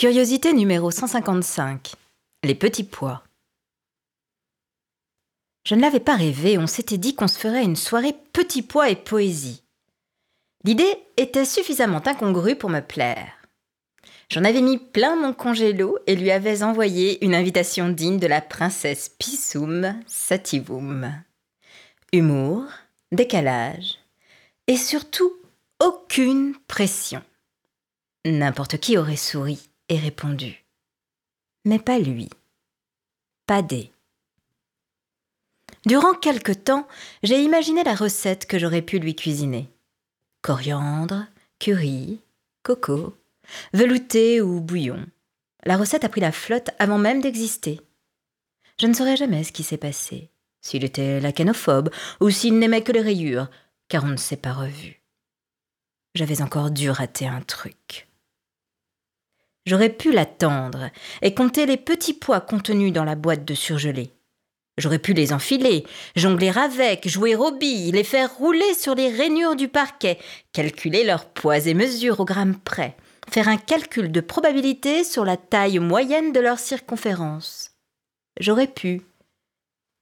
Curiosité numéro 155. Les petits pois. Je ne l'avais pas rêvé, on s'était dit qu'on se ferait une soirée petits pois et poésie. L'idée était suffisamment incongrue pour me plaire. J'en avais mis plein mon congélo et lui avais envoyé une invitation digne de la princesse Pissoum Sativum. Humour, décalage et surtout aucune pression. N'importe qui aurait souri et répondu. Mais pas lui. Pas des. Durant quelque temps, j'ai imaginé la recette que j'aurais pu lui cuisiner. Coriandre, curry, coco, velouté ou bouillon. La recette a pris la flotte avant même d'exister. Je ne saurais jamais ce qui s'est passé, s'il était lacanophobe ou s'il n'aimait que les rayures, car on ne s'est pas revu. J'avais encore dû rater un truc. J'aurais pu l'attendre et compter les petits pois contenus dans la boîte de surgelé. J'aurais pu les enfiler, jongler avec, jouer aux billes, les faire rouler sur les rainures du parquet, calculer leurs poids et mesures au gramme près, faire un calcul de probabilité sur la taille moyenne de leur circonférence. J'aurais pu.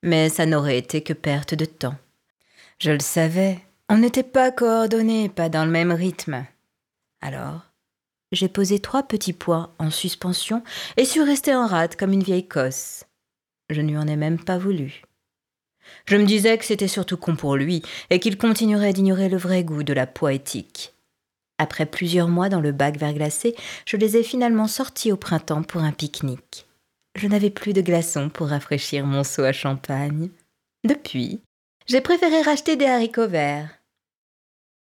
Mais ça n'aurait été que perte de temps. Je le savais, on n'était pas coordonnés, pas dans le même rythme. Alors, j'ai posé trois petits pois en suspension et suis restée en rade comme une vieille cosse. Je ne lui en ai même pas voulu. Je me disais que c'était surtout con pour lui et qu'il continuerait d'ignorer le vrai goût de la poétique. Après plusieurs mois dans le bac verglacé, je les ai finalement sortis au printemps pour un pique-nique. Je n'avais plus de glaçons pour rafraîchir mon seau à champagne. Depuis, j'ai préféré racheter des haricots verts.